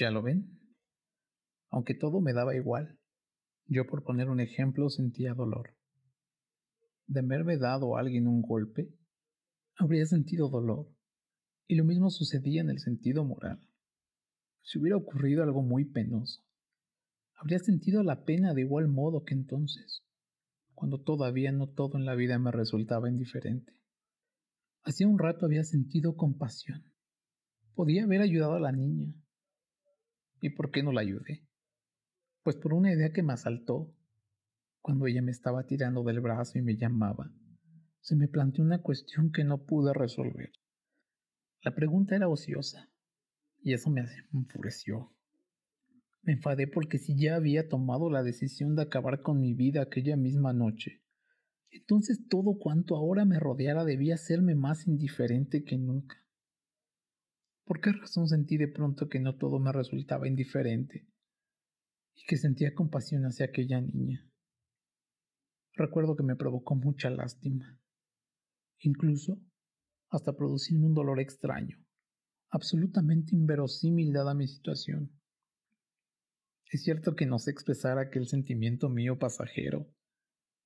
¿Ya lo ven? Aunque todo me daba igual, yo por poner un ejemplo sentía dolor. De haberme dado a alguien un golpe, habría sentido dolor, y lo mismo sucedía en el sentido moral. Si hubiera ocurrido algo muy penoso, habría sentido la pena de igual modo que entonces, cuando todavía no todo en la vida me resultaba indiferente. Hacía un rato había sentido compasión. Podía haber ayudado a la niña. ¿Y por qué no la ayudé? Pues por una idea que me asaltó. Cuando ella me estaba tirando del brazo y me llamaba, se me planteó una cuestión que no pude resolver. La pregunta era ociosa, y eso me enfureció. Me enfadé porque si ya había tomado la decisión de acabar con mi vida aquella misma noche, entonces todo cuanto ahora me rodeara debía serme más indiferente que nunca. ¿Por qué razón sentí de pronto que no todo me resultaba indiferente y que sentía compasión hacia aquella niña? Recuerdo que me provocó mucha lástima, incluso hasta producirme un dolor extraño, absolutamente inverosímil dada mi situación. Es cierto que no sé expresar aquel sentimiento mío pasajero,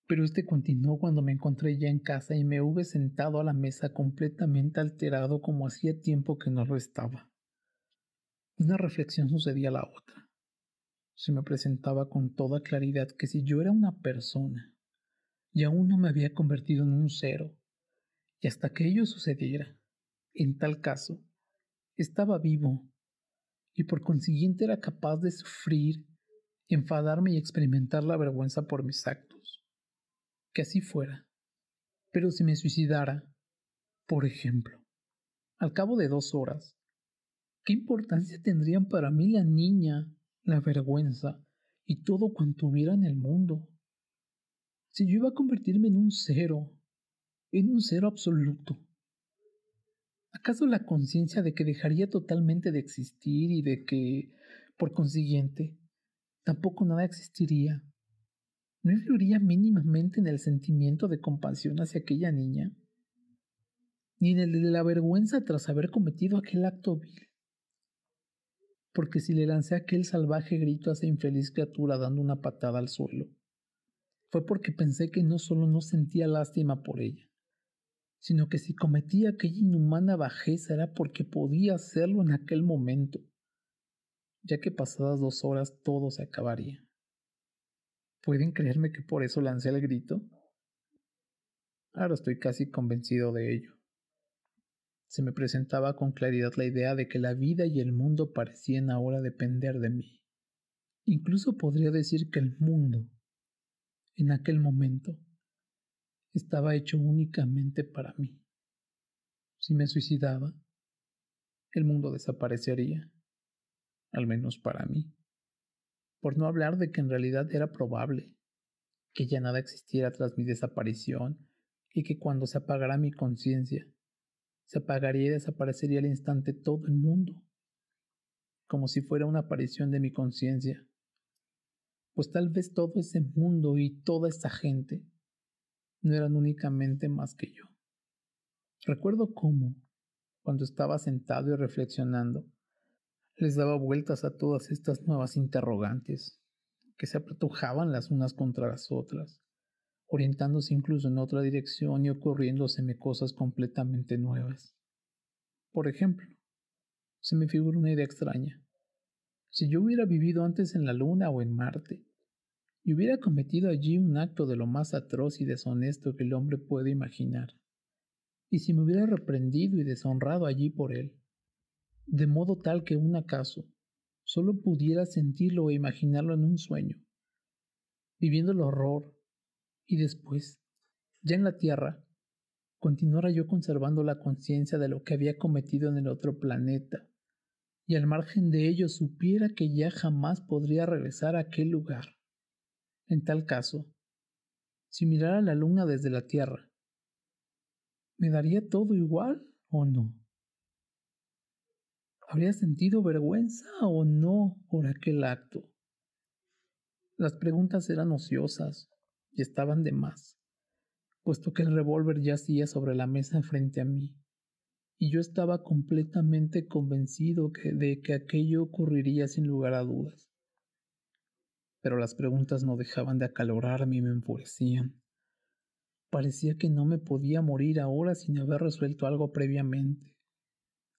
pero este continuó cuando me encontré ya en casa y me hube sentado a la mesa completamente alterado como hacía tiempo que no lo estaba. Una reflexión sucedía a la otra. Se me presentaba con toda claridad que si yo era una persona y aún no me había convertido en un cero, y hasta que ello sucediera, en tal caso, estaba vivo y por consiguiente era capaz de sufrir, enfadarme y experimentar la vergüenza por mis actos. Que así fuera. Pero si me suicidara, por ejemplo, al cabo de dos horas, ¿qué importancia tendrían para mí la niña, la vergüenza y todo cuanto hubiera en el mundo? Si yo iba a convertirme en un cero, en un cero absoluto, ¿Acaso la conciencia de que dejaría totalmente de existir y de que, por consiguiente, tampoco nada existiría, no influiría mínimamente en el sentimiento de compasión hacia aquella niña? Ni en el de la vergüenza tras haber cometido aquel acto vil. Porque si le lancé aquel salvaje grito a esa infeliz criatura dando una patada al suelo, fue porque pensé que no solo no sentía lástima por ella, sino que si cometía aquella inhumana bajeza era porque podía hacerlo en aquel momento, ya que pasadas dos horas todo se acabaría. ¿Pueden creerme que por eso lancé el grito? Ahora estoy casi convencido de ello. Se me presentaba con claridad la idea de que la vida y el mundo parecían ahora depender de mí. Incluso podría decir que el mundo, en aquel momento, estaba hecho únicamente para mí. Si me suicidaba, el mundo desaparecería, al menos para mí. Por no hablar de que en realidad era probable que ya nada existiera tras mi desaparición y que cuando se apagara mi conciencia, se apagaría y desaparecería al instante todo el mundo, como si fuera una aparición de mi conciencia. Pues tal vez todo ese mundo y toda esa gente no eran únicamente más que yo. Recuerdo cómo, cuando estaba sentado y reflexionando, les daba vueltas a todas estas nuevas interrogantes, que se apretujaban las unas contra las otras, orientándose incluso en otra dirección y ocurriéndoseme cosas completamente nuevas. Por ejemplo, se me figura una idea extraña. Si yo hubiera vivido antes en la Luna o en Marte, y hubiera cometido allí un acto de lo más atroz y deshonesto que el hombre puede imaginar, y si me hubiera reprendido y deshonrado allí por él, de modo tal que un acaso solo pudiera sentirlo o imaginarlo en un sueño, viviendo el horror, y después, ya en la tierra, continuara yo conservando la conciencia de lo que había cometido en el otro planeta, y al margen de ello supiera que ya jamás podría regresar a aquel lugar en tal caso, si mirara la luna desde la Tierra, ¿me daría todo igual o no? ¿Habría sentido vergüenza o no por aquel acto? Las preguntas eran ociosas y estaban de más, puesto que el revólver yacía sobre la mesa frente a mí, y yo estaba completamente convencido de que aquello ocurriría sin lugar a dudas. Pero las preguntas no dejaban de acalorarme y me enfurecían. Parecía que no me podía morir ahora sin haber resuelto algo previamente.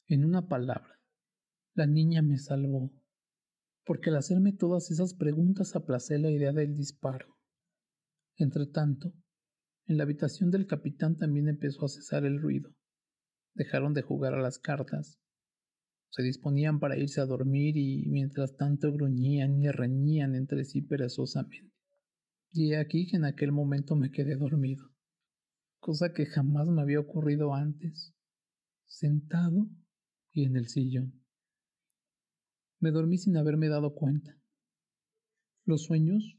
En una palabra, la niña me salvó, porque al hacerme todas esas preguntas aplacé la idea del disparo. Entretanto, en la habitación del capitán también empezó a cesar el ruido. Dejaron de jugar a las cartas. Se disponían para irse a dormir y mientras tanto gruñían y reñían entre sí perezosamente. Y he aquí que en aquel momento me quedé dormido, cosa que jamás me había ocurrido antes, sentado y en el sillón. Me dormí sin haberme dado cuenta. Los sueños,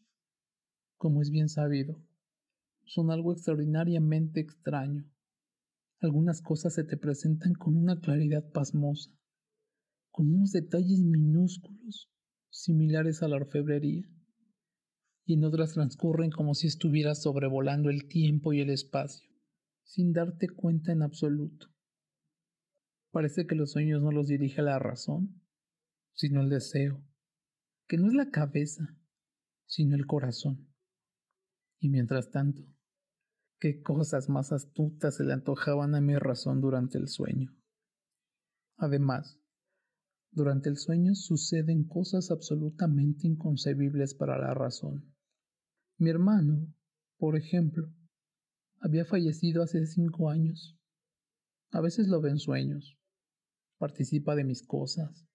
como es bien sabido, son algo extraordinariamente extraño. Algunas cosas se te presentan con una claridad pasmosa, con unos detalles minúsculos, similares a la orfebrería, y en otras transcurren como si estuvieras sobrevolando el tiempo y el espacio, sin darte cuenta en absoluto. Parece que los sueños no los dirige la razón, sino el deseo, que no es la cabeza, sino el corazón. Y mientras tanto, qué cosas más astutas se le antojaban a mi razón durante el sueño. Además, durante el sueño suceden cosas absolutamente inconcebibles para la razón. Mi hermano, por ejemplo, había fallecido hace cinco años. A veces lo ve en sueños, participa de mis cosas,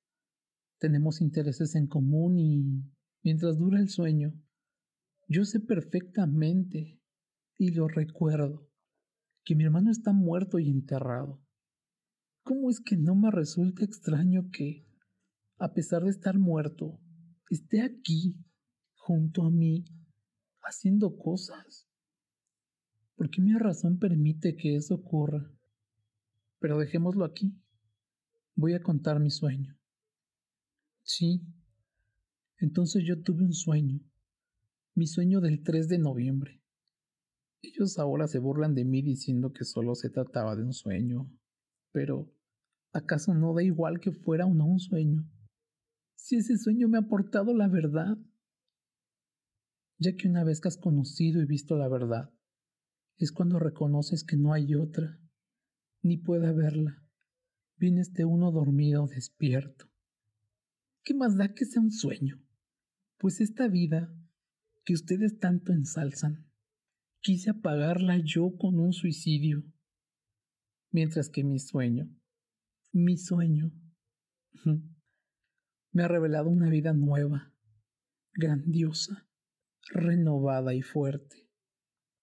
tenemos intereses en común y, mientras dura el sueño, yo sé perfectamente y lo recuerdo, que mi hermano está muerto y enterrado. ¿Cómo es que no me resulta extraño que, a pesar de estar muerto, esté aquí, junto a mí, haciendo cosas? ¿Por qué mi razón permite que eso ocurra? Pero dejémoslo aquí. Voy a contar mi sueño. Sí. Entonces yo tuve un sueño. Mi sueño del 3 de noviembre. Ellos ahora se burlan de mí diciendo que solo se trataba de un sueño. Pero, ¿acaso no da igual que fuera o no un sueño? Si ese sueño me ha aportado la verdad. Ya que una vez que has conocido y visto la verdad, es cuando reconoces que no hay otra, ni puede haberla. Vienes de uno dormido despierto. ¿Qué más da que sea un sueño? Pues esta vida que ustedes tanto ensalzan Quise apagarla yo con un suicidio. Mientras que mi sueño, mi sueño, me ha revelado una vida nueva, grandiosa, renovada y fuerte.